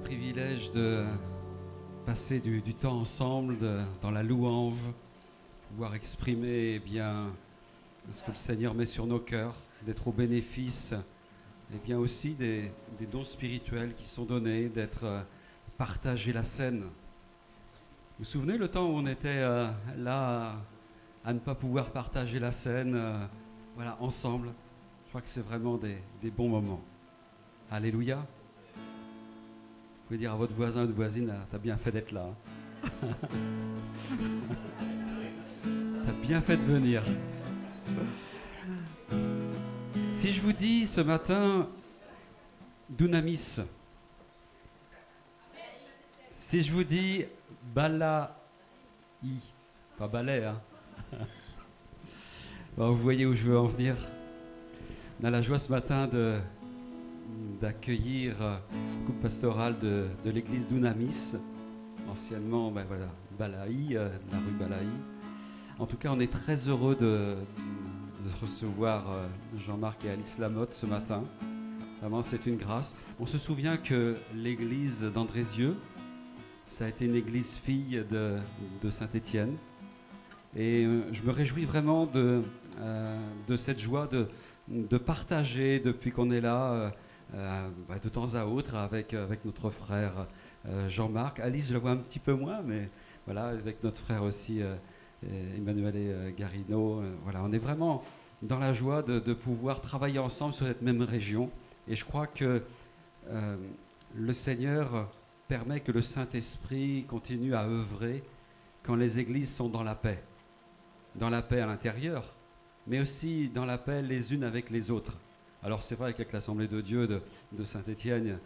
privilège de passer du, temps ensemble dans la louange, pouvoir exprimer eh bien, ce que le Seigneur met sur nos cœurs, d'être au bénéfice, et bien aussi des, dons spirituels qui sont donnés, d'être euh, partagé la scène. Vous vous souvenez le temps où on était euh, là à ne pas pouvoir partager la scène, euh, voilà, ensemble? Je crois que c'est vraiment des bons moments. Alléluia. Vous pouvez dire à votre voisin ou votre voisine, Ah, t'as bien fait d'être là. t'as bien fait de venir. Si je vous dis ce matin, Dunamis, si je vous dis Balaï, pas balai, hein Bon, Vous voyez où je veux en venir On a la joie ce matin de, d'accueillir euh, le groupe pastoral de, de l'église d'Unamis, anciennement ben voilà, Balaï, euh, la rue Balaï. En tout cas, on est très heureux de, recevoir euh, Jean-Marc et Alice Lamotte ce matin. Vraiment, c'est une grâce. On se souvient que l'église d'Andrézieux, ça a été une église fille de, de Saint-Étienne. Et je me réjouis vraiment de, de cette joie de, de partager depuis qu'on est là, bah, de temps à autre, avec, avec notre frère euh, Jean-Marc. Alice, je la vois un petit peu moins, mais voilà, avec notre frère aussi, euh, euh, Emmanuel et euh, Garino. euh, voilà, on est vraiment dans la joie de, pouvoir travailler ensemble sur cette même région. Et je crois que euh, le Seigneur permet que le Saint-Esprit continue à œuvrer quand les églises sont dans la paix. Dans la paix à l'intérieur, mais aussi dans la paix les unes avec les autres. Alors c'est vrai qu'avec l'Assemblée de Dieu de, Saint-Étienne,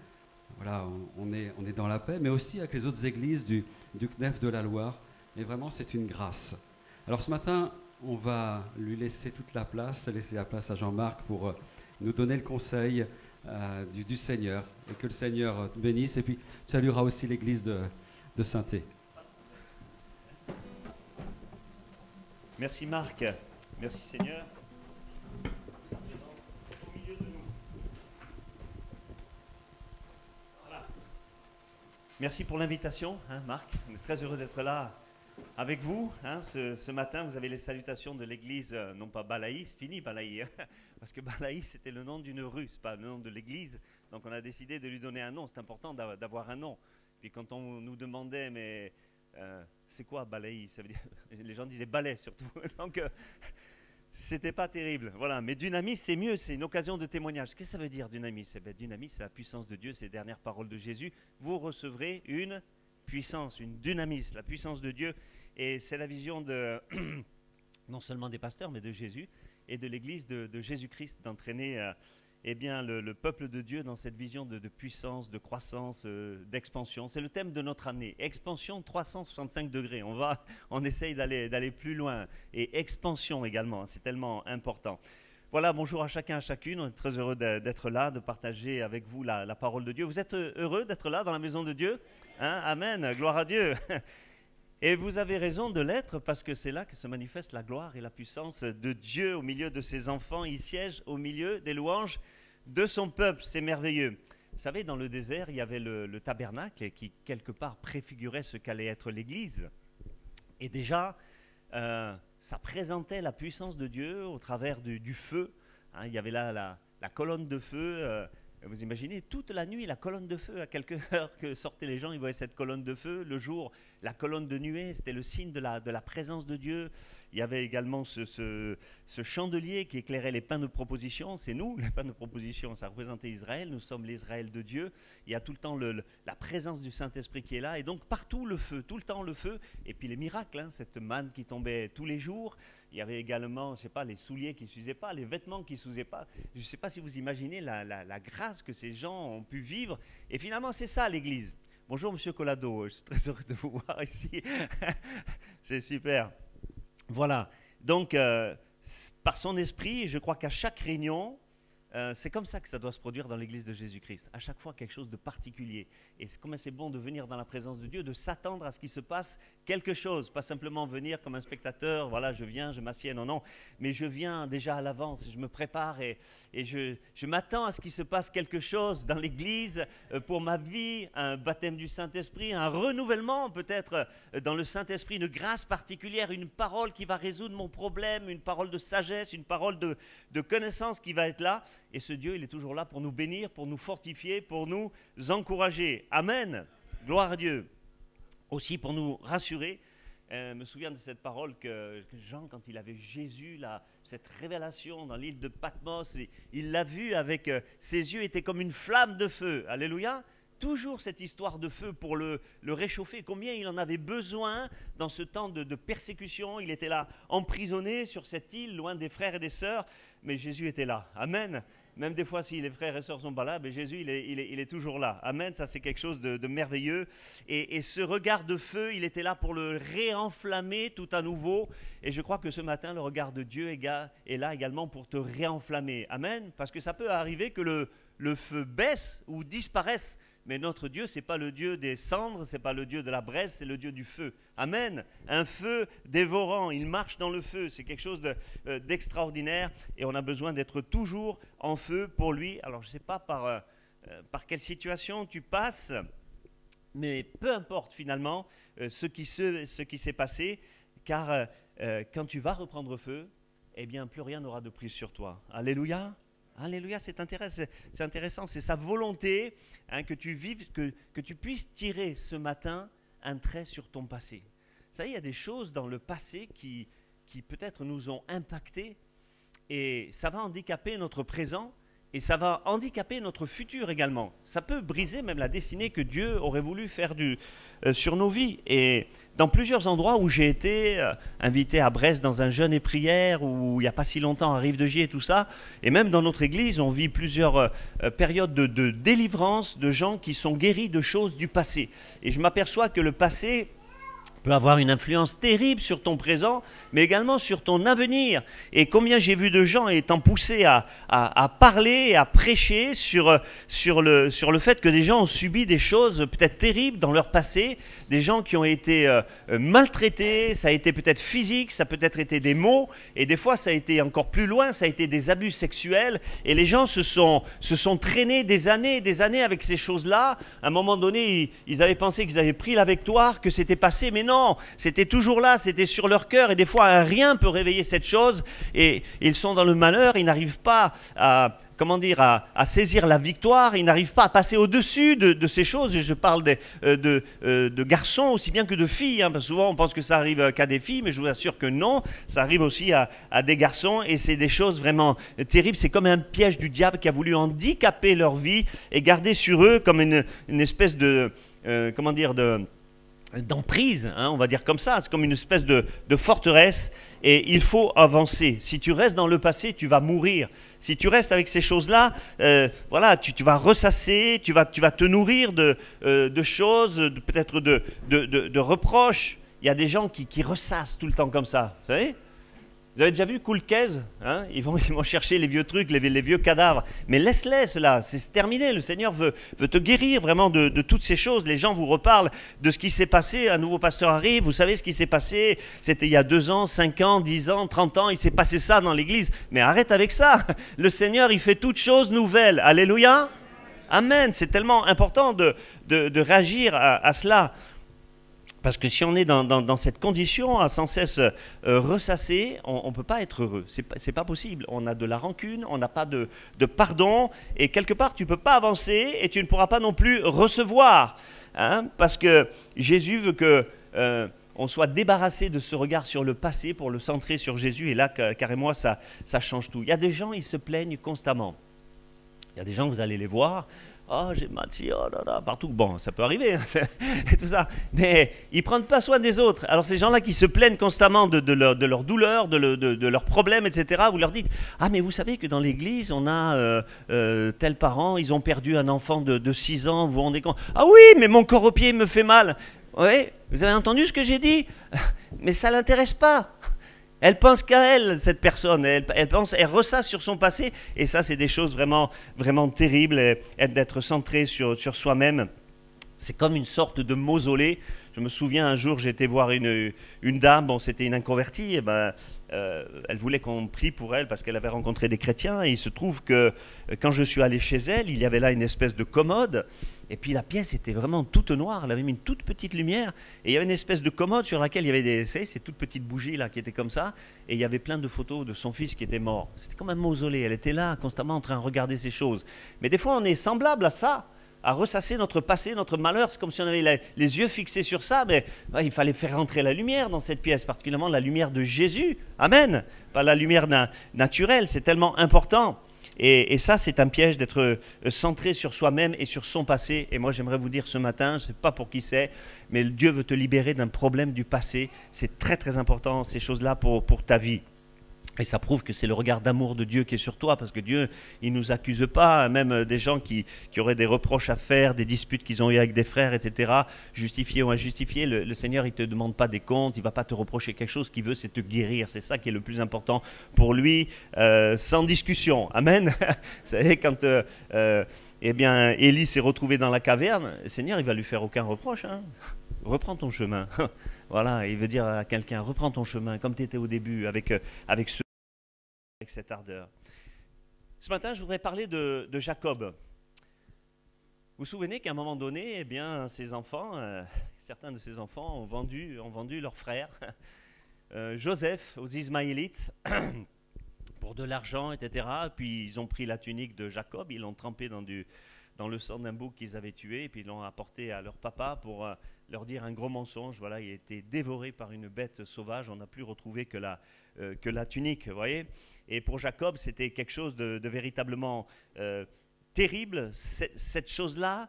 voilà, on, est, on est dans la paix, mais aussi avec les autres églises du, du CNEF de la Loire. Et vraiment, c'est une grâce. Alors ce matin, on va lui laisser toute la place, laisser la place à Jean-Marc pour euh, nous donner le conseil euh, du, Seigneur. Et que le Seigneur euh, bénisse. Et puis, tu salueras aussi l'église de, de Saint-É. Merci Marc. Merci Seigneur. Merci pour l'invitation, hein, Marc. On est très heureux d'être là avec vous. hein, ce, matin, vous avez les salutations de l'église, euh, non pas Balaï, c'est fini Balaï, hein, parce que Balaï c'était le nom d'une rue, c'est pas le nom de l'église. Donc on a décidé de lui donner un nom. C'est important d'av- d'avoir un nom. Puis quand on nous demandait, mais euh, c'est quoi Balaï? Les gens disaient balai surtout. Donc euh, c'était pas terrible. Voilà. Mais dynamis, c'est mieux. C'est une occasion de témoignage. Qu'est-ce que ça veut dire dynamis Eh bien, dynamis, c'est la puissance de Dieu. Les dernières paroles de Jésus. Vous recevrez une puissance, une dynamis, la puissance de Dieu. Et c'est la vision de non seulement des pasteurs, mais de Jésus et de l'Église de, de Jésus-Christ d'entraîner euh, eh bien, le, le peuple de Dieu dans cette vision de, puissance, de croissance, euh, d'expansion. C'est le thème de notre année. Expansion 365 degrés. On va, on essaye d'aller, plus loin. Et expansion également. C'est tellement important. Voilà, bonjour à chacun, à chacune. On est très heureux d'être là, de partager avec vous la, la parole de Dieu. Vous êtes euh, heureux d'être là dans la maison de Dieu? Hein? Amen, gloire à Dieu. Et vous avez raison de l'être parce que c'est là que se manifeste la gloire et la puissance de Dieu au milieu de ses enfants. Il siège au milieu des louanges de son peuple. C'est merveilleux. Vous savez, dans le désert, il y avait le, le tabernacle qui, quelque part, préfigurait ce qu'allait être l'Église. Et déjà, euh, ça présentait la puissance de Dieu au travers du, feu. Hein, il y avait là la, la colonne de feu. euh, vous imaginez, toute la nuit, la colonne de feu, à quelques heures que sortaient les gens, ils voyaient cette colonne de feu. Le jour, la colonne de nuée, c'était le signe de la, de la présence de Dieu. Il y avait également ce, ce, ce chandelier qui éclairait les pains de proposition. C'est nous, les pains de proposition, ça représentait Israël. Nous sommes l'Israël de Dieu. Il y a tout le temps la présence du Saint-Esprit qui est là. Et donc, partout le feu, tout le temps le feu. Et puis les miracles, hein, cette manne qui tombait tous les jours. Il y avait également, je sais pas, les souliers qui ne s'usaient pas, les vêtements qui ne s'usaient pas. Je ne sais pas si vous imaginez la, grâce que ces gens ont pu vivre. Et finalement, c'est ça l'Église. Bonjour, Monsieur Collado. Je suis très heureux de vous voir ici. c'est super. Voilà. Donc, euh, par son esprit, je crois qu'à chaque réunion, euh, c'est comme ça que ça doit se produire dans l'Église de Jésus-Christ. À chaque fois, quelque chose de particulier. Et c'est comme c'est bon de venir dans la présence de Dieu, de s'attendre à ce qu'il se passe quelque chose. Pas simplement venir comme un spectateur, voilà, je viens, je m'assieds, non, non. Mais je viens déjà à l'avance, je me prépare et, je, m'attends à ce qu'il se passe quelque chose dans l'Église euh, pour ma vie, un baptême du Saint-Esprit, un renouvellement peut-être euh, dans le Saint-Esprit, une grâce particulière, une parole qui va résoudre mon problème, une parole de sagesse, une parole de connaissance qui va être là. Et ce Dieu, il est toujours là pour nous bénir, pour nous fortifier, pour nous encourager. Amen. Gloire à Dieu. Aussi pour nous rassurer. Euh, me souviens de cette parole que, Jean, quand il avait Jésus, cette révélation dans l'île de Patmos, il l'a vu avec euh, ses yeux étaient comme une flamme de feu. Alléluia toujours cette histoire de feu pour le, réchauffer. Combien il en avait besoin dans ce temps de, persécution. Il était là, emprisonné sur cette île, loin des frères et des sœurs, mais Jésus était là. Amen. Même des fois, si les frères et sœurs sont pas là, mais Jésus, il est, toujours là. Amen. Ça, c'est quelque chose de, merveilleux. Et, ce regard de feu, il était là pour le réenflammer tout à nouveau. Et je crois que ce matin, le regard de Dieu est, est là également pour te réenflammer. Amen. Parce que ça peut arriver que le, le feu baisse ou disparaisse. Mais notre Dieu, ce n'est pas le Dieu des cendres, ce n'est pas le Dieu de la braise, c'est le Dieu du feu. Amen. Un feu dévorant, il marche dans le feu. C'est quelque chose d'extraordinaire euh, et on a besoin d'être toujours en feu pour lui. Alors je ne sais pas par, euh, par quelle situation tu passes, mais peu importe finalement euh, ce qui s'est passé, car euh, quand tu vas reprendre feu, eh bien plus rien n'aura de prise sur toi. Alléluia. Alléluia, c'est intéressant, c'est sa volonté hein, que tu vives, que, tu puisses tirer ce matin un trait sur ton passé. Savez, il y a des choses dans le passé qui, qui peut-être nous ont impactés et ça va handicaper notre présent et ça va handicaper notre futur également. Ça peut briser même la destinée que Dieu aurait voulu faire du, euh, sur nos vies. Et dans plusieurs endroits où j'ai été euh, invité à Brest dans un jeûne et prière, où il n'y a pas si longtemps à Rive de Gier et tout ça, et même dans notre église, on vit plusieurs euh, périodes de, de délivrance de gens qui sont guéris de choses du passé. Et je m'aperçois que le passé peut avoir une influence terrible sur ton présent, mais également sur ton avenir. Et combien j'ai vu de gens étant poussés à, parler, à prêcher sur, sur, le, sur le fait que des gens ont subi des choses peut-être terribles dans leur passé, des gens qui ont été euh, maltraités, ça a été peut-être physique, ça a peut-être été des mots, et des fois ça a été encore plus loin, ça a été des abus sexuels, et les gens se sont, se sont traînés des années et des années avec ces choses-là. À un moment donné, ils avaient pensé qu'ils avaient pris la victoire, que c'était passé, mais non, c'était toujours là, c'était sur leur cœur, et des fois rien peut réveiller cette chose, et ils sont dans le malheur, ils n'arrivent pas à, comment dire, à, saisir la victoire, ils n'arrivent pas à passer au-dessus de, ces choses, je parle de, de, de, garçons aussi bien que de filles, hein, parce que souvent on pense que ça arrive qu'à des filles, mais je vous assure que non, ça arrive aussi à, à des garçons, et c'est des choses vraiment terribles, c'est comme un piège du diable qui a voulu handicaper leur vie et garder sur eux comme une, une espèce de, euh, comment dire, de d'emprise, hein, on va dire comme ça, c'est comme une espèce de, forteresse, et il faut avancer. Si tu restes dans le passé, tu vas mourir. Si tu restes avec ces choses-là, euh, voilà, tu, vas ressasser, tu vas, tu vas te nourrir de, euh, choses, peut-être de, reproches. Il y a des gens qui, qui ressassent tout le temps comme ça, vous savez? Vous avez déjà vu Coolcase hein? Ils, vont, ils vont chercher les vieux trucs, les, vieux cadavres. Mais laisse-les, cela, c'est terminé. Le Seigneur veut, te guérir vraiment de, toutes ces choses. Les gens vous reparlent de ce qui s'est passé. Un nouveau pasteur arrive, vous savez ce qui s'est passé? C'était il y a deux ans, cinq ans, dix ans, trente ans. Il s'est passé ça dans l'église. Mais arrête avec ça. Le Seigneur, il fait toutes choses nouvelles. Alléluia. Amen. C'est tellement important de, réagir à cela. Parce que si on est dans, dans, cette condition à sans cesse euh, ressasser, on ne peut pas être heureux. Ce n'est pas, possible. On a de la rancune, on n'a pas de, de, pardon, et quelque part, tu ne peux pas avancer et tu ne pourras pas non plus recevoir. Hein, parce que Jésus veut que... Euh, on soit débarrassé de ce regard sur le passé pour le centrer sur Jésus, et là, carrément, ça, ça change tout. Il y a des gens, ils se plaignent constamment. Il y a des gens, vous allez les voir, Oh, j'ai ici, oh là là, partout. Bon, ça peut arriver, hein, et tout ça. Mais ils ne prennent pas soin des autres. Alors, ces gens-là qui se plaignent constamment de, de, leur, de leur douleur, de, de, leurs problèmes, etc., vous leur dites Ah, mais vous savez que dans l'église, on a euh, euh, tel parent, ils ont perdu un enfant de, de 6 ans, vous vous rendez compte Ah oui, mais mon corps au pied me fait mal. Oui, vous avez entendu ce que j'ai dit? Mais ça ne l'intéresse pas. Elle pense qu'à elle, cette personne. Elle, pense, elle ressasse sur son passé. Et ça, c'est des choses vraiment, vraiment terribles. D'être centré sur, sur soi-même. C'est comme une sorte de mausolée. Je me souviens un jour, j'étais voir une, une dame, bon, c'était une inconvertie, et ben, euh, elle voulait qu'on prie pour elle parce qu'elle avait rencontré des chrétiens. Et il se trouve que euh, quand je suis allé chez elle, il y avait là une espèce de commode. Et puis la pièce était vraiment toute noire. Elle avait mis une toute petite lumière. Et il y avait une espèce de commode sur laquelle il y avait des, ces toutes petites bougies là qui étaient comme ça. Et il y avait plein de photos de son fils qui était mort. C'était comme un mausolée. Elle était là constamment en train de regarder ces choses. Mais des fois, on est semblable à ça à ressasser notre passé, notre malheur. C'est comme si on avait les, yeux fixés sur ça, mais il fallait faire rentrer la lumière dans cette pièce, particulièrement la lumière de Jésus. Amen. Pas la lumière naturelle, c'est tellement important. Et, ça, c'est un piège d'être euh, centré sur soi-même et sur son passé. Et moi, j'aimerais vous dire ce matin, je ne sais pas pour qui c'est, mais Dieu veut te libérer d'un problème du passé. C'est très, très important, ces choses-là, pour, pour ta vie. Et ça prouve que c'est le regard d'amour de Dieu qui est sur toi, parce que Dieu, il ne nous accuse pas, même euh, des gens qui, qui, auraient des reproches à faire, des disputes qu'ils ont eues avec des frères, etc., justifiés ou injustifiés. Le, Seigneur, il ne te demande pas des comptes, il ne va pas te reprocher quelque chose, qu'il veut, c'est te guérir. C'est ça qui est le plus important pour lui, euh, sans discussion. Amen. Vous savez, quand euh, eh bien, Élie s'est retrouvé dans la caverne, le Seigneur, il va lui faire aucun reproche. Hein. Reprends ton chemin. Voilà, il veut dire à quelqu'un, reprends ton chemin comme tu étais au début, avec, avec ce avec cette ardeur. Ce matin, je voudrais parler de, Jacob. Vous vous souvenez qu'à un moment donné, eh bien, enfants, euh, certains de ses enfants ont vendu, ont vendu leur frère, euh, Joseph, aux Ismaélites, pour de l'argent, etc. Puis ils ont pris la tunique de Jacob, ils l'ont trempée dans le sang d'un bouc qu'ils avaient tué, et puis ils l'ont apporté à leur papa pour euh, leur dire un gros mensonge. Voilà, il a été dévoré par une bête sauvage, on n'a plus retrouvé que la, que la tunique, vous voyez et pour Jacob, c'était quelque chose de, véritablement euh, terrible. Cette chose-là,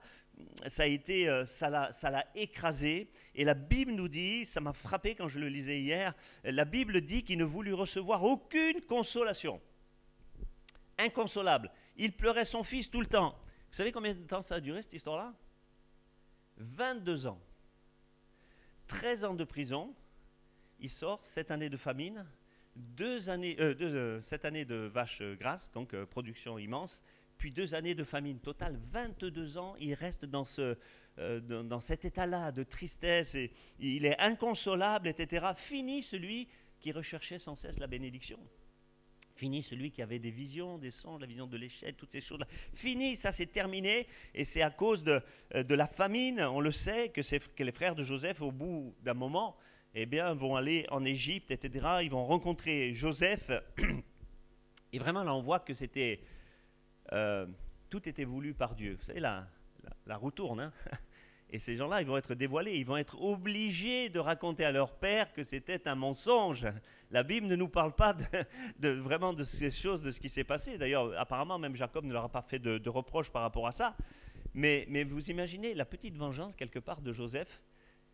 ça a été, euh, ça l'a écrasé. Et la Bible nous dit, ça m'a frappé quand je le lisais hier, la Bible dit qu'il ne voulut recevoir aucune consolation. Inconsolable. Il pleurait son fils tout le temps. Vous savez combien de temps ça a duré cette histoire-là? 22 ans. 13 ans de prison. Il sort, 7 années de famine deux années, euh, euh, sept années de vaches grasses, donc euh, production immense, puis deux années de famine. Total, 22 ans, il reste dans, ce, dans, cet état-là de tristesse, et il est inconsolable, etc. Fini celui qui recherchait sans cesse la bénédiction. Fini celui qui avait des visions, des songes, la vision de l'échelle, toutes ces choses-là. Fini, ça c'est terminé. Et c'est à cause de, de, la famine, on le sait, que, que les frères de Joseph, au bout d'un moment, eh bien, vont aller en Égypte, etc. Ils vont rencontrer Joseph. Et vraiment, là, on voit que c'était. Euh, tout était voulu par Dieu. Vous savez, la, la, roue tourne. Hein. et ces gens-là, ils vont être dévoilés. Ils vont être obligés de raconter à leur père que c'était un mensonge. La Bible ne nous parle pas de, vraiment de ces choses, de ce qui s'est passé. D'ailleurs, apparemment, même Jacob ne leur a pas fait de, reproches par rapport à ça. Mais, mais vous imaginez la petite vengeance, quelque part, de Joseph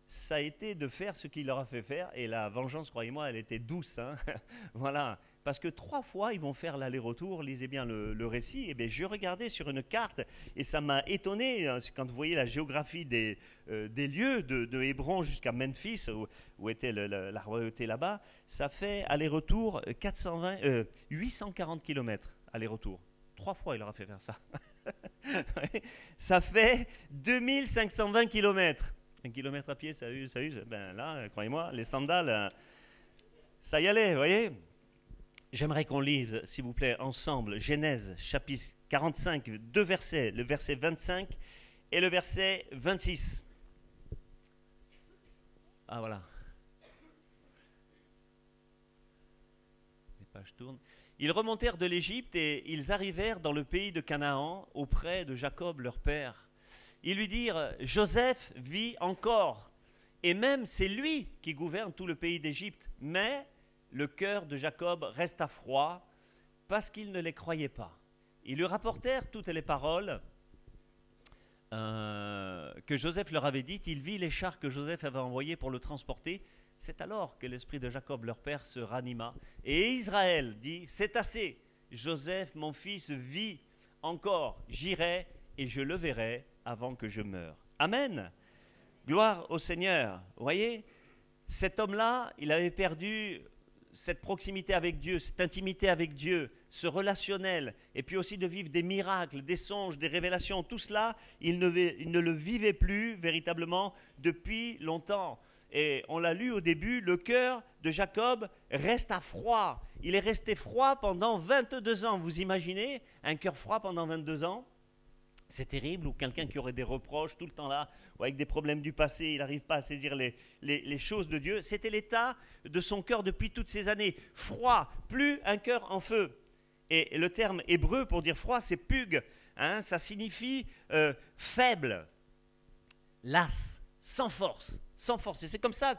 ça a été de faire ce qu'il leur a fait faire. Et la vengeance, croyez-moi, elle était douce. Hein. voilà. Parce que trois fois, ils vont faire l'aller-retour. Lisez bien le, récit. Et eh bien, je regardais sur une carte et ça m'a étonné hein, quand vous voyez la géographie des, euh, lieux de, Hébron jusqu'à Memphis, où, était la royauté là-bas. Ça fait aller-retour 420, 840 km aller-retour. Trois fois, il leur a fait faire ça. ça fait 2520 km. Un kilomètre à pied, ça use, ça. Ben là, croyez-moi, les sandales, euh, ça y allait, vous voyez J'aimerais qu'on lise, s'il vous plaît, ensemble Genèse chapitre 45, deux versets, le verset 25 et le verset 26. Ah voilà. Les pages tournent. Ils remontèrent de l'Égypte et ils arrivèrent dans le pays de Canaan auprès de Jacob leur père. Ils lui dirent, Joseph vit encore, et même c'est lui qui gouverne tout le pays d'Égypte. Mais le cœur de Jacob resta froid parce qu'il ne les croyait pas. Ils lui rapportèrent toutes les paroles euh, que Joseph leur avait dites. Il vit les chars que Joseph avait envoyés pour le transporter. C'est alors que l'esprit de Jacob, leur père, se ranima. Et Israël dit, c'est assez. Joseph, mon fils, vit encore. J'irai et je le verrai avant que je meure. Amen. Gloire au Seigneur. Vous voyez, cet homme-là, il avait perdu cette proximité avec Dieu, cette intimité avec Dieu, ce relationnel, et puis aussi de vivre des miracles, des songes, des révélations, tout cela, il ne, le vivait plus véritablement depuis longtemps. Et on l'a lu au début, le cœur de Jacob reste à froid. Il est resté froid pendant 22 ans. Vous imaginez un cœur froid pendant 22 ans? C'est terrible, ou quelqu'un qui aurait des reproches tout le temps là, ou avec des problèmes du passé, il n'arrive pas à saisir les, choses de Dieu. C'était l'état de son cœur depuis toutes ces années. Froid, plus un cœur en feu. Et le terme hébreu pour dire froid, c'est pug. Hein, ça signifie euh, faible, las, sans force, sans force. Et c'est comme ça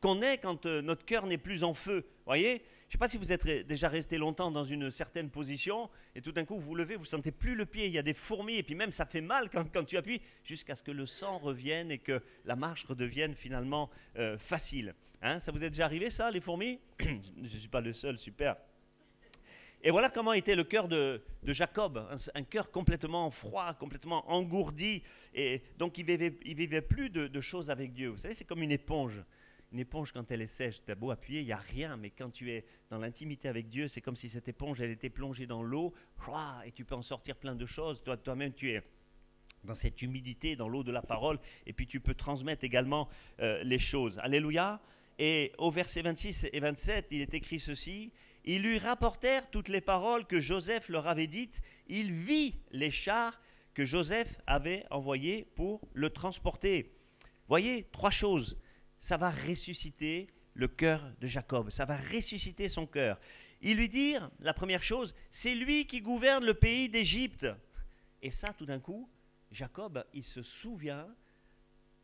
qu'on est quand euh, notre cœur n'est plus en feu. Voyez? Je ne sais pas si vous êtes déjà resté longtemps dans une certaine position et tout d'un coup vous vous levez, vous ne sentez plus le pied, il y a des fourmis et puis même ça fait mal quand, tu appuies jusqu'à ce que le sang revienne et que la marche redevienne finalement euh, facile. Hein, ça vous est déjà arrivé ça, les fourmis? Je ne suis pas le seul, super. Et voilà comment était le cœur de, Jacob, un, cœur complètement froid, complètement engourdi, et donc il vivait, il vivait plus de choses avec Dieu. Vous savez, c'est comme une éponge une éponge, quand elle est sèche, tu as beau appuyer, il n'y a rien, mais quand tu es dans l'intimité avec Dieu, c'est comme si cette éponge, elle était plongée dans l'eau, et tu peux en sortir plein de choses. Toi, toi-même, tu es dans cette humidité, dans l'eau de la parole, et puis tu peux transmettre également euh, les choses. Alléluia. Et au verset 26 et 27, il est écrit ceci. Ils lui rapportèrent toutes les paroles que Joseph leur avait dites. Il vit les chars que Joseph avait envoyés pour le transporter. Voyez, trois choses ça va ressusciter le cœur de Jacob, ça va ressusciter son cœur. Il lui dit, la première chose, c'est lui qui gouverne le pays d'Égypte. Et ça, tout d'un coup, Jacob, il se souvient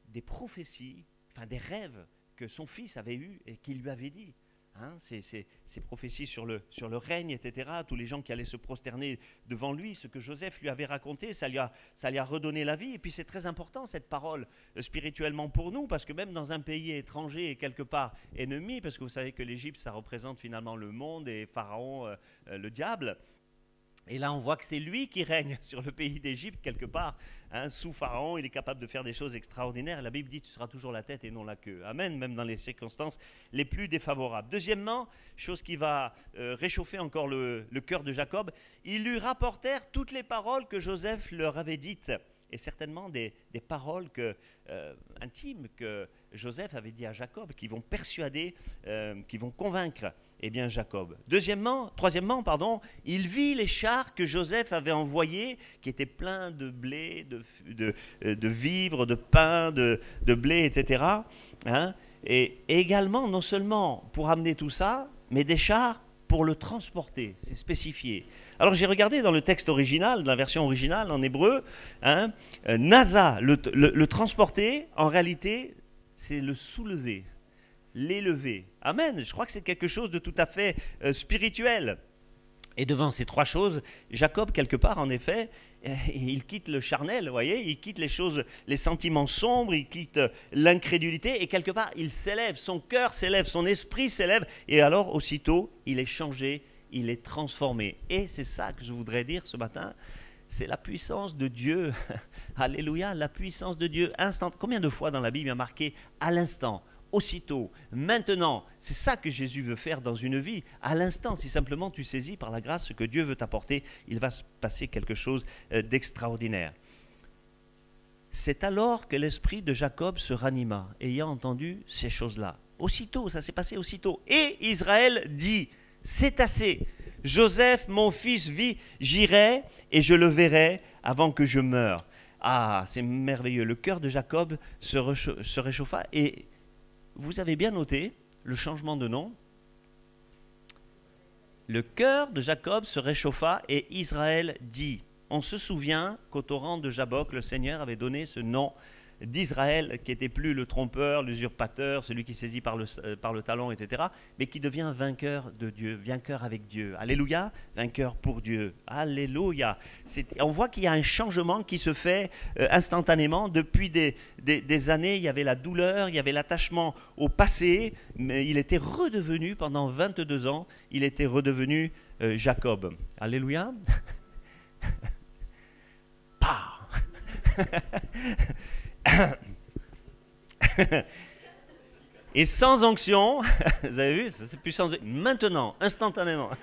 des prophéties, enfin des rêves que son fils avait eus et qu'il lui avait dit. Hein, ces, prophéties sur le, règne, etc., tous les gens qui allaient se prosterner devant lui, ce que Joseph lui avait raconté, ça lui a, ça lui a redonné la vie. Et puis c'est très important cette parole euh, spirituellement pour nous, parce que même dans un pays étranger et quelque part ennemi, parce que vous savez que l'Égypte, ça représente finalement le monde et Pharaon, euh, euh, le diable, et là, on voit que c'est lui qui règne sur le pays d'Égypte, quelque part. Hein, sous Pharaon, il est capable de faire des choses extraordinaires. La Bible dit tu seras toujours la tête et non la queue. Amen, même dans les circonstances les plus défavorables. Deuxièmement, chose qui va euh, réchauffer encore le, cœur de Jacob, ils lui rapportèrent toutes les paroles que Joseph leur avait dites et certainement des, paroles que, euh, intimes que Joseph avait dit à Jacob, qui vont persuader, euh, qui vont convaincre eh bien, Jacob. Deuxièmement, troisièmement, pardon, il vit les chars que Joseph avait envoyés, qui étaient pleins de blé, de, euh, de vivres, de pain, de, de blé, etc. Hein. et également, non seulement pour amener tout ça, mais des chars pour le transporter, c'est spécifié. Alors j'ai regardé dans le texte original, dans la version originale en hébreu, hein, euh, Nasa, le, transporter, en réalité, c'est le soulever, l'élever. Amen. Je crois que c'est quelque chose de tout à fait euh, spirituel. Et devant ces trois choses, Jacob, quelque part, en effet, euh, il quitte le charnel, vous voyez, il quitte les choses, les sentiments sombres, il quitte l'incrédulité, et quelque part, il s'élève, son cœur s'élève, son esprit s'élève, et alors, aussitôt, il est changé il est transformé. Et c'est ça que je voudrais dire ce matin. C'est la puissance de Dieu. Alléluia, la puissance de Dieu. Instant. Combien de fois dans la Bible il y a marqué à l'instant, aussitôt, maintenant? C'est ça que Jésus veut faire dans une vie. À l'instant, si simplement tu saisis par la grâce ce que Dieu veut t'apporter, il va se passer quelque chose euh, d'extraordinaire. C'est alors que l'esprit de Jacob se ranima, ayant entendu ces choses-là. Aussitôt, ça s'est passé aussitôt. Et Israël dit, c'est assez. Joseph, mon fils, vit, j'irai et je le verrai avant que je meure. Ah, c'est merveilleux. Le cœur de Jacob se, réchauffa et vous avez bien noté le changement de nom. Le cœur de Jacob se réchauffa et Israël dit. On se souvient qu'au torrent de Jabok, le Seigneur avait donné ce nom d'Israël, qui était plus le trompeur, l'usurpateur, celui qui saisit par le, euh, par le talon, etc., mais qui devient vainqueur de Dieu, vainqueur avec Dieu. Alléluia, vainqueur pour Dieu. Alléluia. On voit qu'il y a un changement qui se fait euh, instantanément. Depuis des, des, années, il y avait la douleur, il y avait l'attachement au passé, mais il était redevenu, pendant 22 ans, il était redevenu euh, Jacob. Alléluia. Et sans onction, vous avez vu, c'est puissant. Maintenant, instantanément.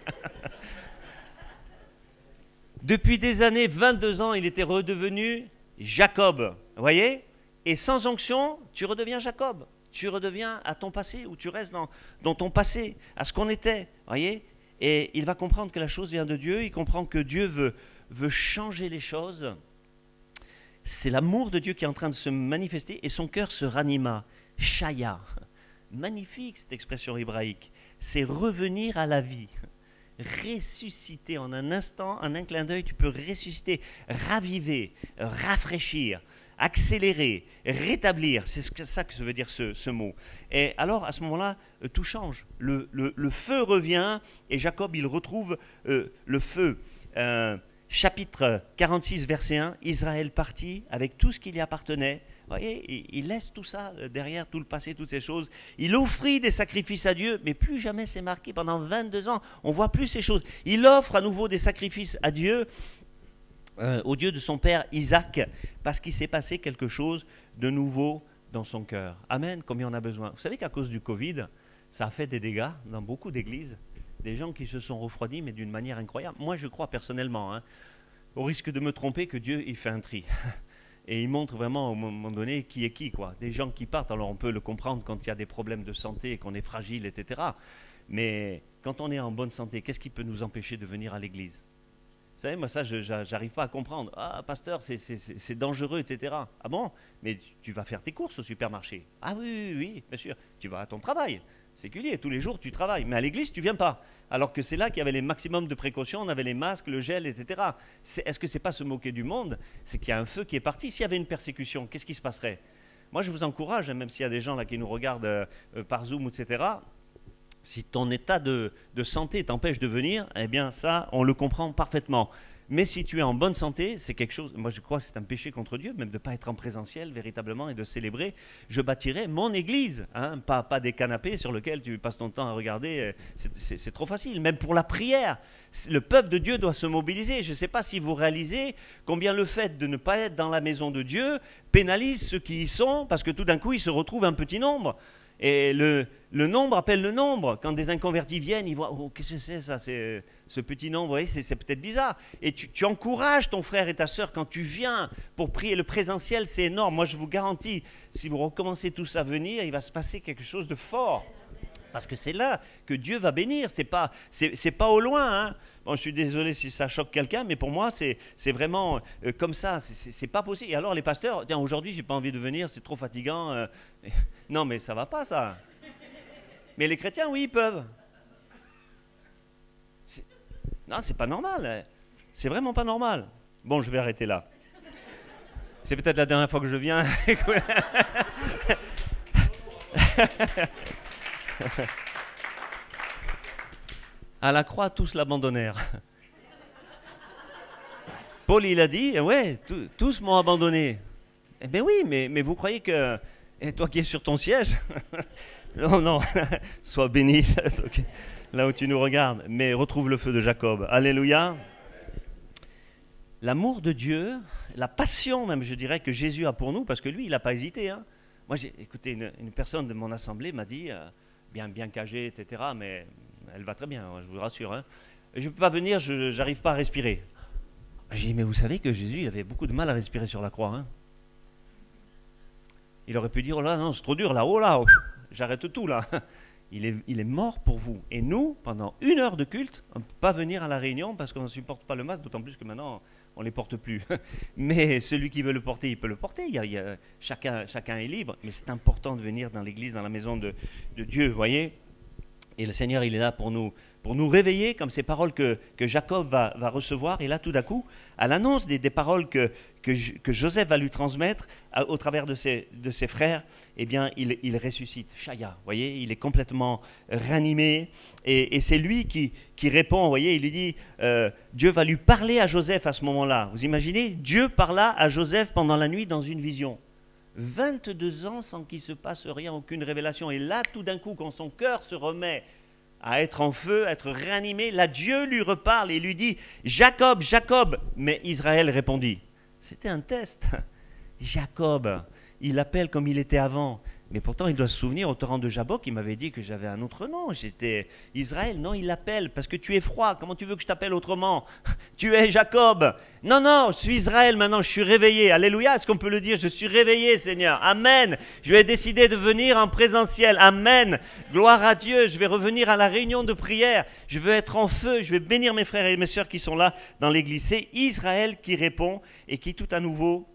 Depuis des années, 22 ans, il était redevenu Jacob. Vous voyez? Et sans onction, tu redeviens Jacob. Tu redeviens à ton passé, ou tu restes dans, ton passé, à ce qu'on était. voyez? Et il va comprendre que la chose vient de Dieu, il comprend que Dieu veut changer les choses. C'est l'amour de Dieu qui est en train de se manifester et son cœur se ranima. Shaya. Magnifique cette expression hébraïque. C'est revenir à la vie ressusciter en un instant, en un clin d'œil, tu peux ressusciter, raviver, rafraîchir, accélérer, rétablir. C'est ça que veut dire ce, mot. Et alors, à ce moment-là, euh, tout change. Le, feu revient et Jacob, il retrouve euh, le feu. Euh, chapitre 46, verset 1, Israël partit avec tout ce qui lui appartenait voyez, il, laisse tout ça euh, derrière, tout le passé, toutes ces choses. Il offrit des sacrifices à Dieu, mais plus jamais c'est marqué. Pendant 22 ans, on voit plus ces choses. Il offre à nouveau des sacrifices à Dieu, euh, au Dieu de son père Isaac, parce qu'il s'est passé quelque chose de nouveau dans son cœur. Amen, combien on a besoin. Vous savez qu'à cause du Covid, ça a fait des dégâts dans beaucoup d'églises. Des gens qui se sont refroidis, mais d'une manière incroyable. Moi, je crois personnellement, hein, au risque de me tromper, que Dieu, il fait un tri. et il montre vraiment au moment donné qui est qui. Des gens qui partent, alors on peut le comprendre quand il y a des problèmes de santé qu'on est fragile, etc. Mais quand on est en bonne santé, qu'est-ce qui peut nous empêcher de venir à l'église? Vous savez, moi ça, je n'arrive pas à comprendre. Ah, pasteur, c'est dangereux, etc. Ah bon? Mais tu vas faire tes courses au supermarché. Ah oui, oui, oui, bien sûr. Tu vas à ton travail. Séculier, tous les jours tu travailles. Mais à l'église, tu viens pas alors que c'est là qu'il y avait les maximums de précautions, on avait les masques, le gel, etc. Est-ce que ce n'est pas se moquer du monde? C'est qu'il y a un feu qui est parti. S'il y avait une persécution, qu'est-ce qui se passerait? Moi, je vous encourage, hein, même s'il y a des gens là qui nous regardent euh, euh, par Zoom, etc., si ton état de santé t'empêche de venir, eh bien ça, on le comprend parfaitement. Mais si tu es en bonne santé, c'est quelque chose, moi je crois que c'est un péché contre Dieu, même de ne pas être en présentiel véritablement et de célébrer. Je bâtirai mon église, hein, pas, pas des canapés sur lesquels tu passes ton temps à regarder, euh, c'est trop facile. Même pour la prière, le peuple de Dieu doit se mobiliser. Je ne sais pas si vous réalisez combien le fait de ne pas être dans la maison de Dieu pénalise ceux qui y sont, parce que tout d'un coup, ils se retrouvent un petit nombre. Et le, nombre appelle le nombre. Quand des inconvertis viennent, ils voient, oh, qu'est-ce que c'est ça C'est ce petit nombre, c'est peut-être bizarre. Et tu, encourages ton frère et ta sœur quand tu viens pour prier. Le présentiel, c'est énorme. Moi, je vous garantis, si vous recommencez tous à venir, il va se passer quelque chose de fort. Parce que c'est là que Dieu va bénir. C'est pas, c'est pas au loin. Hein. Bon, je suis désolé si ça choque quelqu'un, mais pour moi, c'est vraiment euh, comme ça. C'est pas possible. Et alors, les pasteurs, tiens, aujourd'hui, j'ai pas envie de venir, c'est trop fatigant. Euh. non, mais ça va pas, ça. Mais les chrétiens, oui, ils peuvent. Non, c'est pas normal. Hein. C'est vraiment pas normal. Bon, je vais arrêter là. C'est peut-être la dernière fois que je viens. à la croix, tous l'abandonnèrent. Paul, il a dit, ouais, tous m'ont abandonné. Eh bien oui, mais, mais vous croyez que... Et toi qui es sur ton siège Non, non, sois béni là où tu nous regardes, mais retrouve le feu de Jacob. Alléluia. L'amour de Dieu, la passion même, je dirais, que Jésus a pour nous, parce que lui, il n'a pas hésité. Hein. Moi, j'ai une, personne de mon assemblée m'a dit, euh, bien, bien cagée, etc., mais elle va très bien, je vous rassure. Hein. Je ne peux pas venir, je n'arrive pas à respirer. J'ai dit, mais vous savez que Jésus, il avait beaucoup de mal à respirer sur la croix. Hein. Il aurait pu dire, oh là, non, c'est trop dur, là, oh là, j'arrête tout, là. Il est, mort pour vous. Et nous, pendant une heure de culte, on ne peut pas venir à la réunion parce qu'on ne supporte pas le masque, d'autant plus que maintenant, on ne les porte plus. Mais celui qui veut le porter, il peut le porter. Il chacun, chacun est libre. Mais c'est important de venir dans l'église, dans la maison de, de Dieu, voyez Et le Seigneur, il est là pour nous, pour nous réveiller, comme ces paroles que, Jacob va, recevoir. Et là, tout d'un coup, à l'annonce des, paroles que, Joseph va lui transmettre au travers de ses, frères, eh bien, il, ressuscite. Shaya, voyez, il est complètement ranimé. Et, c'est lui qui, qui répond, voyez, il lui dit, euh, Dieu va lui parler à Joseph à ce moment-là. Vous imaginez Dieu parla à Joseph pendant la nuit dans une vision. 22 ans sans qu'il se passe rien, aucune révélation. Et là, tout d'un coup, quand son cœur se remet à être en feu, à être réanimé. Là, Dieu lui reparle et lui dit, Jacob, Jacob. Mais Israël répondit, c'était un test. Jacob, il l'appelle comme il était avant. Mais pourtant, il doit se souvenir au torrent de Jabok, il m'avait dit que j'avais un autre nom. J'étais Israël. Non, il l'appelle parce que tu es froid. Comment tu veux que je t'appelle autrement? Tu es Jacob. Non, non, je suis Israël maintenant, je suis réveillé. Alléluia, est-ce qu'on peut le dire? Je suis réveillé, Seigneur. Amen. Je vais décider de venir en présentiel. Amen. Gloire à Dieu. Je vais revenir à la réunion de prière. Je veux être en feu. Je vais bénir mes frères et mes sœurs qui sont là dans l'église. C'est Israël qui répond et qui tout à nouveau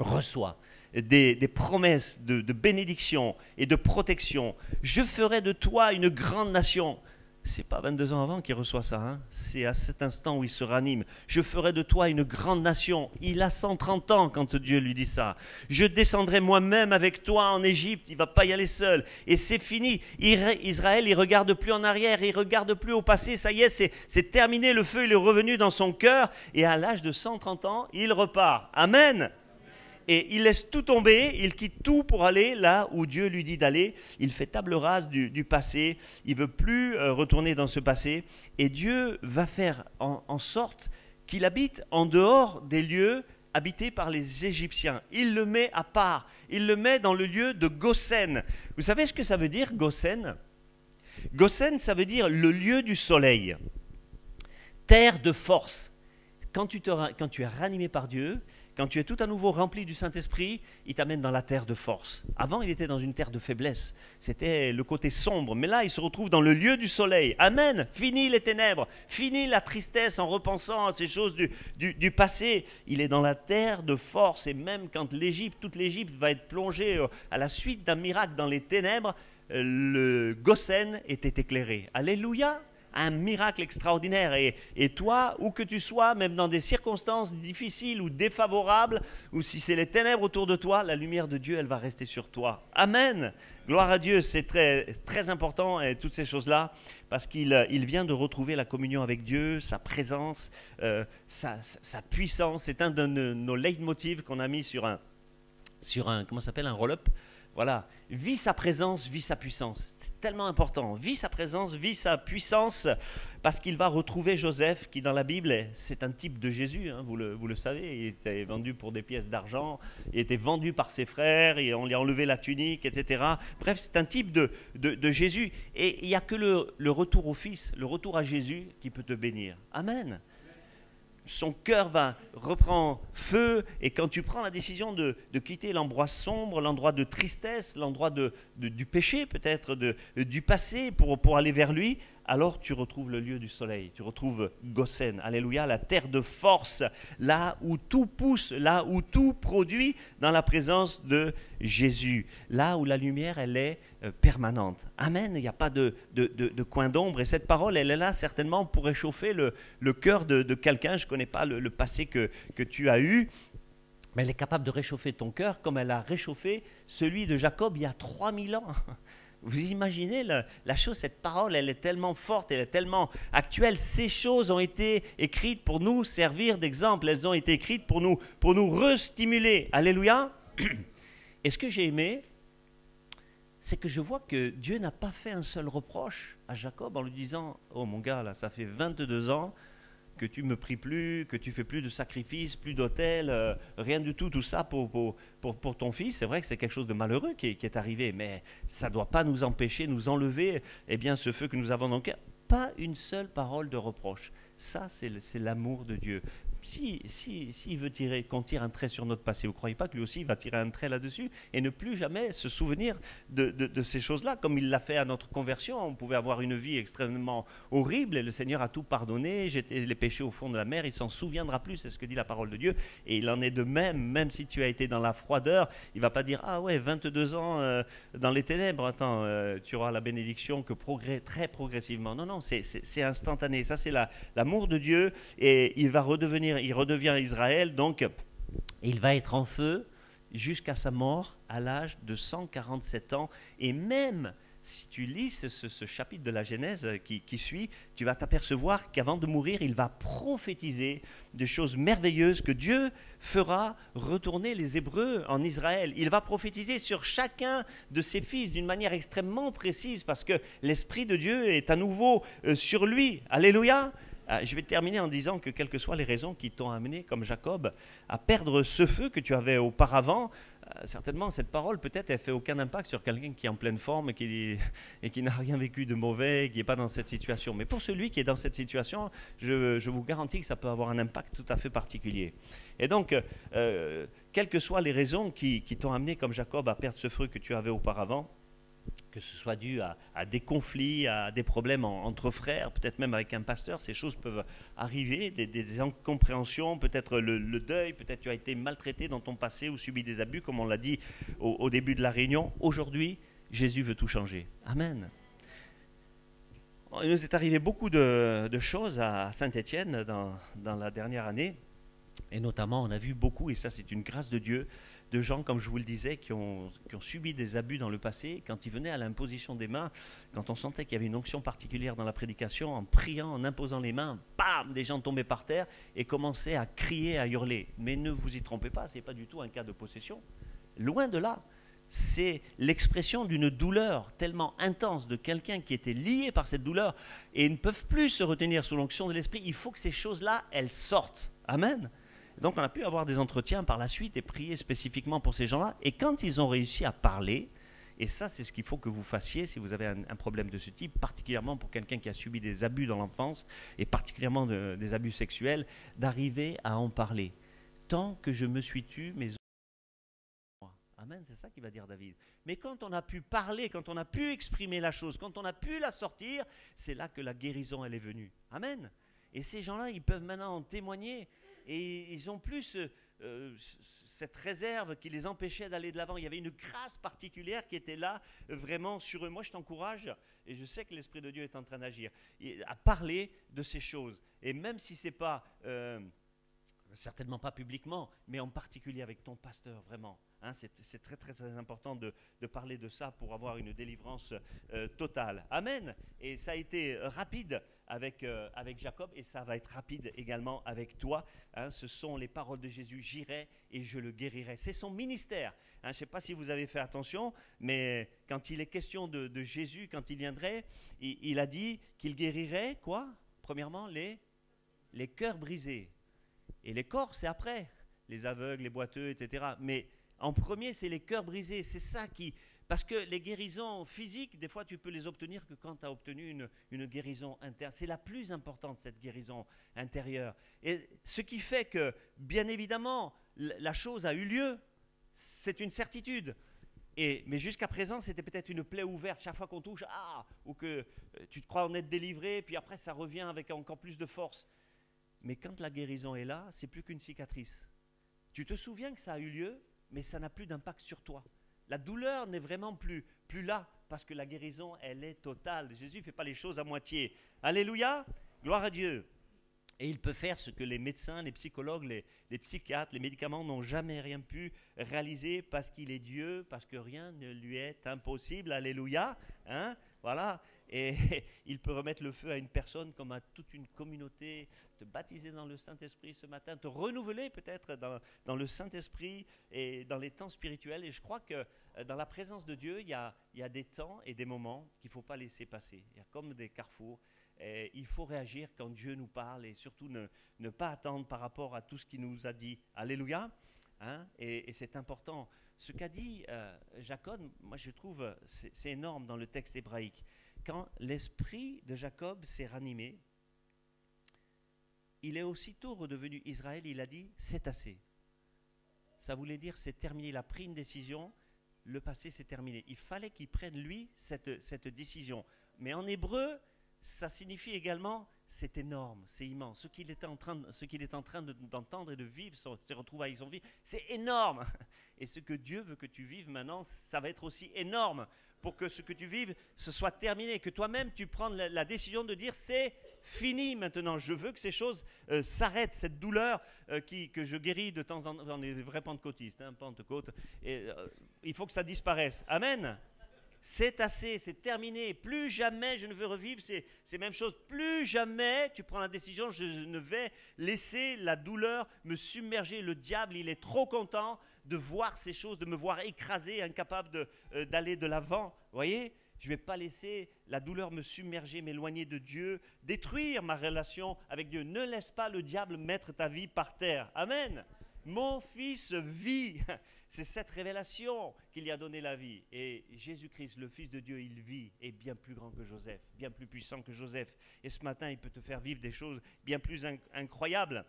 reçoit des, promesses de, bénédiction et de protection. Je ferai de toi une grande nation. C'est pas 22 ans avant qu'il reçoit ça, hein. c'est à cet instant où il se ranime. Je ferai de toi une grande nation. Il a 130 ans quand Dieu lui dit ça. Je descendrai moi-même avec toi en Égypte, il va pas y aller seul. Et c'est fini. Israël, il regarde plus en arrière, il regarde plus au passé. Ça y est, c'est terminé. Le feu, il est revenu dans son cœur. Et à l'âge de 130 ans, il repart. Amen et il laisse tout tomber, il quitte tout pour aller là où Dieu lui dit d'aller. Il fait table rase du, passé, il veut plus euh, retourner dans ce passé, et Dieu va faire en, sorte qu'il habite en dehors des lieux habités par les Égyptiens. Il le met à part, il le met dans le lieu de Gosen. Vous savez ce que ça veut dire, Gosen? Gosen, ça veut dire le lieu du soleil, terre de force. Quand tu, quand tu es ranimé par Dieu, quand tu es tout à nouveau rempli du Saint-Esprit, il t'amène dans la terre de force. Avant, il était dans une terre de faiblesse. C'était le côté sombre. Mais là, il se retrouve dans le lieu du soleil. Amen. Fini les ténèbres. Fini la tristesse en repensant à ces choses du, passé. Il est dans la terre de force. Et même quand l'Égypte, toute l'Égypte va être plongée euh, à la suite d'un miracle dans les ténèbres, euh, le Gossen était éclairé. Alléluia un miracle extraordinaire. Et, toi, où que tu sois, même dans des circonstances difficiles ou défavorables, ou si c'est les ténèbres autour de toi, la lumière de Dieu, elle va rester sur toi. Amen. Gloire à Dieu, c'est très, très important, et toutes ces choses-là, parce qu'il il vient de retrouver la communion avec Dieu, sa présence, euh, sa, sa, puissance. C'est un de nos leitmotivs qu'on a mis sur un, sur un comment s'appelle, un roll-up. Voilà, vis sa présence, vis sa puissance. C'est tellement important. Vis sa présence, vis sa puissance, parce qu'il va retrouver Joseph, qui dans la Bible, c'est un type de Jésus, hein, vous, le, vous, le, savez. Il était vendu pour des pièces d'argent, il était vendu par ses frères, et on lui a enlevé la tunique, etc. Bref, c'est un type de, de, Jésus. Et il n'y a que le, le retour au Fils, le retour à Jésus qui peut te bénir. Amen son cœur va reprendre feu, et quand tu prends la décision de, quitter l'endroit sombre, l'endroit de tristesse, l'endroit de, du péché peut-être, du passé, pour, pour aller vers lui, alors tu retrouves le lieu du soleil, tu retrouves Gosen, alléluia, la terre de force, là où tout pousse, là où tout produit dans la présence de Jésus, là où la lumière, elle est permanente. Amen, il n'y a pas de, de, coin d'ombre, et cette parole, elle est là certainement pour réchauffer le, le cœur de, quelqu'un, je ne connais pas le, le passé que, que tu as eu, mais elle est capable de réchauffer ton cœur comme elle a réchauffé celui de Jacob il y a 3000 ans. Vous imaginez la, chose, cette parole, elle est tellement forte, elle est tellement actuelle. Ces choses ont été écrites pour nous servir d'exemple. Elles ont été écrites pour nous, pour nous restimuler. Alléluia. Et ce que j'ai aimé, c'est que je vois que Dieu n'a pas fait un seul reproche à Jacob en lui disant Oh mon gars, là, ça fait 22 ans que tu me pries plus, que tu fais plus de sacrifices, plus d'autels, euh, rien du tout, tout ça pour, pour, pour, ton fils. C'est vrai que c'est quelque chose de malheureux qui est, arrivé, mais ça ne doit pas nous empêcher, nous enlever eh bien, ce feu que nous avons dans le cœur. Pas une seule parole de reproche. Ça, c'est l'amour de Dieu s'il si, si, veut tirer, qu'on tire un trait sur notre passé, vous ne croyez pas que lui aussi va tirer un trait là-dessus et ne plus jamais se souvenir de, de, ces choses-là, comme il l'a fait à notre conversion? On pouvait avoir une vie extrêmement horrible et le Seigneur a tout pardonné, j'étais les péchés au fond de la mer, il s'en souviendra plus, c'est ce que dit la parole de Dieu. Et il en est de même, même si tu as été dans la froideur, il va pas dire Ah ouais, 22 ans euh, dans les ténèbres, attends, euh, tu auras la bénédiction que progrès, très progressivement. Non, non, c'est instantané. Ça, c'est l'amour de Dieu et il va redevenir il redevient Israël, donc il va être en feu jusqu'à sa mort à l'âge de 147 ans. Et même si tu lis ce, chapitre de la Genèse qui, qui suit, tu vas t'apercevoir qu'avant de mourir, il va prophétiser des choses merveilleuses que Dieu fera retourner les Hébreux en Israël. Il va prophétiser sur chacun de ses fils d'une manière extrêmement précise parce que l'Esprit de Dieu est à nouveau euh, sur lui. Alléluia. Ah, je vais terminer en disant que quelles que soient les raisons qui t'ont amené, comme Jacob, à perdre ce feu que tu avais auparavant, certainement, cette parole, peut-être, elle fait aucun impact sur quelqu'un qui est en pleine forme et qui, et qui n'a rien vécu de mauvais, qui n'est pas dans cette situation. Mais pour celui qui est dans cette situation, je, vous garantis que ça peut avoir un impact tout à fait particulier. Et donc, euh, quelles que soient les raisons qui, qui t'ont amené, comme Jacob, à perdre ce fruit que tu avais auparavant, que ce soit dû à, des conflits, à des problèmes entre frères, peut-être même avec un pasteur, ces choses peuvent arriver, des, incompréhensions, peut-être le, deuil, peut-être tu as été maltraité dans ton passé ou subi des abus, comme on l'a dit au, début de la réunion. Aujourd'hui, Jésus veut tout changer. Amen. Il nous est arrivé beaucoup de, choses à Saint-Étienne dans, dans la dernière année. Et notamment, on a vu beaucoup, et ça c'est une grâce de Dieu, de gens, comme je vous le disais, qui ont, subi des abus dans le passé. Quand ils venaient à l'imposition des mains, quand on sentait qu'il y avait une onction particulière dans la prédication, en priant, en imposant les mains, bam, des gens tombaient par terre et commençaient à crier, à hurler. Mais ne vous y trompez pas, ce n'est pas du tout un cas de possession. Loin de là. C'est l'expression d'une douleur tellement intense de quelqu'un qui était lié par cette douleur et ne peuvent plus se retenir sous l'onction de l'esprit. Il faut que ces choses-là, elles sortent. Amen. Donc on a pu avoir des entretiens par la suite et prier spécifiquement pour ces gens-là. Et quand ils ont réussi à parler, et ça c'est ce qu'il faut que vous fassiez si vous avez un, problème de ce type, particulièrement pour quelqu'un qui a subi des abus dans l'enfance, et particulièrement des abus sexuels, d'arriver à en parler. Tant que je me suis tu, mes Amen, c'est ça qui va dire David. Mais quand on a pu parler, quand on a pu exprimer la chose, quand on a pu la sortir, c'est là que la guérison, elle est venue. Amen. Et ces gens-là, ils peuvent maintenant en témoigner et ils ont plus euh, cette réserve qui les empêchait d'aller de l'avant. Il y avait une grâce particulière qui était là euh, vraiment sur eux. Moi, je t'encourage, et je sais que l'Esprit de Dieu est en train d'agir, à parler de ces choses. Et même si ce n'est pas, euh, certainement pas publiquement, mais en particulier avec ton pasteur, vraiment. Hein, c'est très, très très important de, parler de ça pour avoir une délivrance totale. Amen. Et ça a été rapide avec, euh, avec Jacob et ça va être rapide également avec toi. Hein. ce sont les paroles de Jésus, j'irai et je le guérirai. C'est son ministère. Hein. je ne sais pas si vous avez fait attention, mais quand il est question de, Jésus, quand il viendrait, il, a dit qu'il guérirait quoi? Premièrement, les, les cœurs brisés. Et les corps, c'est après. Les aveugles, les boiteux, etc. Mais en premier, c'est les cœurs brisés. C'est ça qui, parce que les guérisons physiques, des fois, tu peux les obtenir que quand tu as obtenu une, guérison interne. C'est la plus importante, cette guérison intérieure. Et ce qui fait que, bien évidemment, la chose a eu lieu, c'est une certitude. Et, mais jusqu'à présent, c'était peut-être une plaie ouverte chaque fois qu'on touche, ah, ou que euh, tu te crois en être délivré, puis après ça revient avec encore plus de force. Mais quand la guérison est là, c'est plus qu'une cicatrice. Tu te souviens que ça a eu lieu, mais ça n'a plus d'impact sur toi. La douleur n'est vraiment plus, plus là parce que la guérison, elle est totale. Jésus ne fait pas les choses à moitié. Alléluia, gloire à Dieu. Et il peut faire ce que les médecins, les psychologues, les, les psychiatres, les médicaments n'ont jamais rien pu réaliser parce qu'il est Dieu, parce que rien ne lui est impossible. Alléluia. Hein voilà. Et il peut remettre le feu à une personne comme à toute une communauté, te baptiser dans le Saint-Esprit ce matin, te renouveler peut-être dans, le Saint-Esprit et dans les temps spirituels. Et je crois que euh, dans la présence de Dieu, il y a, des temps et des moments qu'il ne faut pas laisser passer. Il y a comme des carrefours. Il faut réagir quand Dieu nous parle et surtout ne, pas attendre par rapport à tout ce qu'il nous a dit. Alléluia. Hein. et, c'est important. Ce qu'a dit euh, Jacob, moi je trouve, c'est énorme dans le texte hébraïque quand l'esprit de Jacob s'est ranimé, il est aussitôt redevenu Israël, il a dit, c'est assez. Ça voulait dire, c'est terminé, il a pris une décision, le passé c'est terminé. Il fallait qu'il prenne, lui, cette, décision. Mais en hébreu, ça signifie également, c'est énorme, c'est immense. Ce qu'il est en train, ce qu'il est en train d'entendre et de vivre, ses son vie, c'est énorme. Et ce que Dieu veut que tu vives maintenant, ça va être aussi énorme pour que ce que tu vives, ce soit terminé, que toi-même tu prennes la, décision de dire c'est fini maintenant, je veux que ces choses euh, s'arrêtent, cette douleur euh, qui, que je guéris de temps en temps, on est des vrais pentecôtistes, hein, pentecôte, euh, il faut que ça disparaisse. Amen. C'est assez, c'est terminé. Plus jamais je ne veux revivre ces, mêmes choses. Plus jamais tu prends la décision, je ne vais laisser la douleur me submerger. Le diable, il est trop content de voir ces choses, de me voir écrasé, incapable euh, d'aller de, l'avant. Vous voyez? Je ne vais pas laisser la douleur me submerger, m'éloigner de Dieu, détruire ma relation avec Dieu. Ne laisse pas le diable mettre ta vie par terre. Amen. Mon fils vit. C'est cette révélation qui lui a donné la vie. Et Jésus-Christ, le Fils de Dieu, il vit, est bien plus grand que Joseph, bien plus puissant que Joseph. Et ce matin, il peut te faire vivre des choses bien plus incroyables.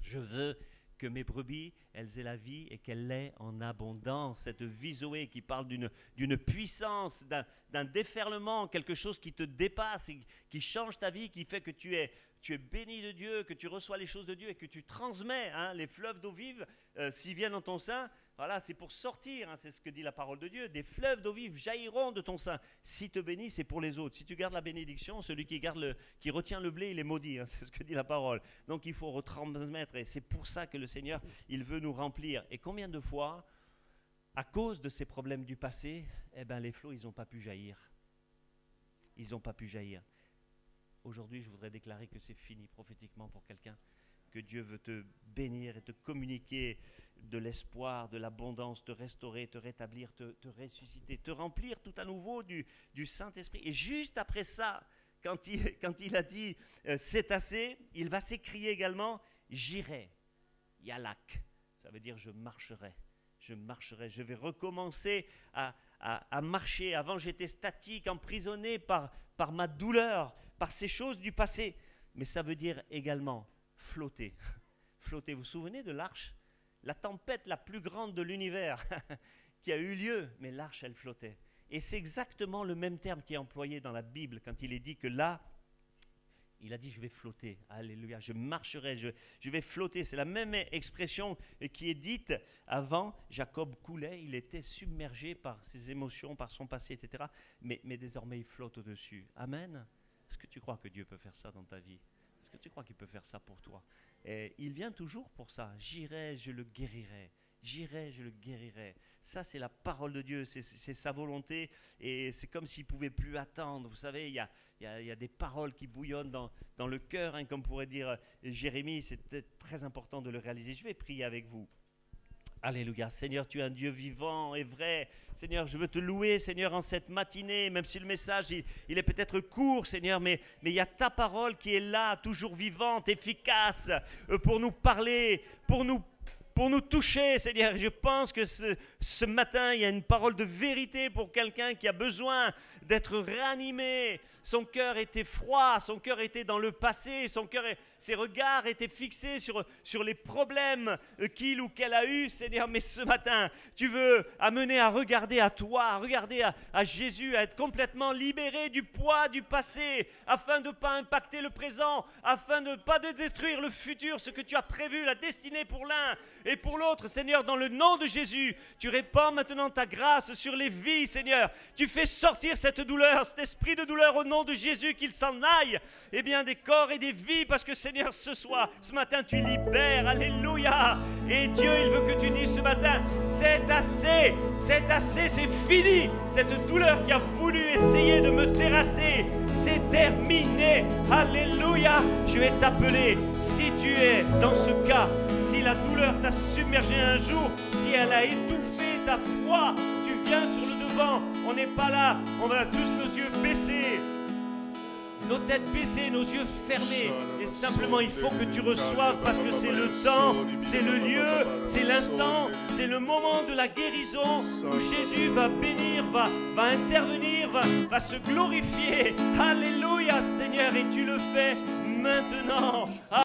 Je veux que mes brebis, elles aient la vie et qu'elles l'aient en abondance. Cette vie Zoé qui parle d'une puissance, d'un déferlement, quelque chose qui te dépasse, qui change ta vie, qui fait que tu es, tu es béni de Dieu, que tu reçois les choses de Dieu et que tu transmets hein, les fleuves d'eau vive, euh, s'ils viennent dans ton sein, voilà, c'est pour sortir, hein, c'est ce que dit la parole de Dieu. Des fleuves d'eau vive jailliront de ton sein. Si te bénis, c'est pour les autres. Si tu gardes la bénédiction, celui qui, retient le blé, il est maudit. Hein, c'est ce que dit la parole. Donc il faut retransmettre. Et c'est pour ça que le Seigneur, il veut nous remplir. Et combien de fois, à cause de ces problèmes du passé, eh ben, les flots, ils n'ont pas pu jaillir. Ils n'ont pas pu jaillir. Aujourd'hui, je voudrais déclarer que c'est fini prophétiquement pour quelqu'un que Dieu veut te bénir et te communiquer de l'espoir, de l'abondance, te restaurer, te rétablir, te, ressusciter, te remplir tout à nouveau du, Saint-Esprit. Et juste après ça, quand il, a dit euh, c'est assez, il va s'écrier également j'irai, yalak. Ça veut dire je marcherai, je marcherai, je vais recommencer à, marcher. Avant j'étais statique, emprisonné par ma douleur, par ces choses du passé. Mais ça veut dire également flotter. Flotter. Vous vous souvenez de l'arche? La tempête la plus grande de l'univers qui a eu lieu, mais l'arche, elle flottait. Et c'est exactement le même terme qui est employé dans la Bible quand il est dit que là, il a dit je vais flotter. Alléluia, je marcherai, je, vais flotter. C'est la même expression qui est dite avant. Jacob coulait, il était submergé par ses émotions, par son passé, etc. Mais, mais désormais il flotte au-dessus. Amen. Est-ce que tu crois que Dieu peut faire ça dans ta vie? Tu crois qu'il peut faire ça pour toi Et il vient toujours pour ça. J'irai, je le guérirai. J'irai, je le guérirai. Ça, c'est la parole de Dieu, c'est sa volonté, et c'est comme s'il pouvait plus attendre. Vous savez, il y a, des paroles qui bouillonnent dans, le cœur, hein, comme pourrait dire Jérémie. C'est très important de le réaliser. Je vais prier avec vous. Alléluia. Seigneur, tu es un Dieu vivant et vrai. Seigneur, je veux te louer, Seigneur, en cette matinée, même si le message, il, est peut-être court, Seigneur, mais, mais il y a ta parole qui est là, toujours vivante, efficace, euh, pour nous parler, pour nous pour nous toucher, Seigneur. Je pense que ce, ce, matin, il y a une parole de vérité pour quelqu'un qui a besoin d'être ranimé. Son cœur était froid, son cœur était dans le passé, son cœur, ses regards étaient fixés sur, sur les problèmes qu'il ou qu'elle a eu, Seigneur. Mais ce matin, tu veux amener à regarder à toi, à regarder à, à Jésus, à être complètement libéré du poids du passé, afin de ne pas impacter le présent, afin de ne pas de détruire le futur, ce que tu as prévu, la destinée pour l'un et pour l'autre. Seigneur, dans le nom de Jésus, tu répands maintenant ta grâce sur les vies, Seigneur. Tu fais sortir cette douleur, cet esprit de douleur au nom de Jésus, qu'il s'en aille, eh bien des corps et des vies, parce que Seigneur, ce soir, ce matin, tu libères, alléluia. Et Dieu, il veut que tu dises ce matin, c'est assez, c'est assez, c'est fini. Cette douleur qui a voulu essayer de me terrasser, c'est terminé, alléluia. Je vais t'appeler, si tu es dans ce cas, si la douleur t'a submergé un jour, si elle a étouffé ta foi, tu viens sur le on n'est pas là, on a tous nos yeux baissés, nos têtes baissées, nos yeux fermés. Et simplement, il faut que tu reçoives parce que c'est le temps, c'est le lieu, c'est l'instant, c'est le moment de la guérison où Jésus va bénir, va, va intervenir, va, va se glorifier. Alléluia, Seigneur, et tu le fais maintenant.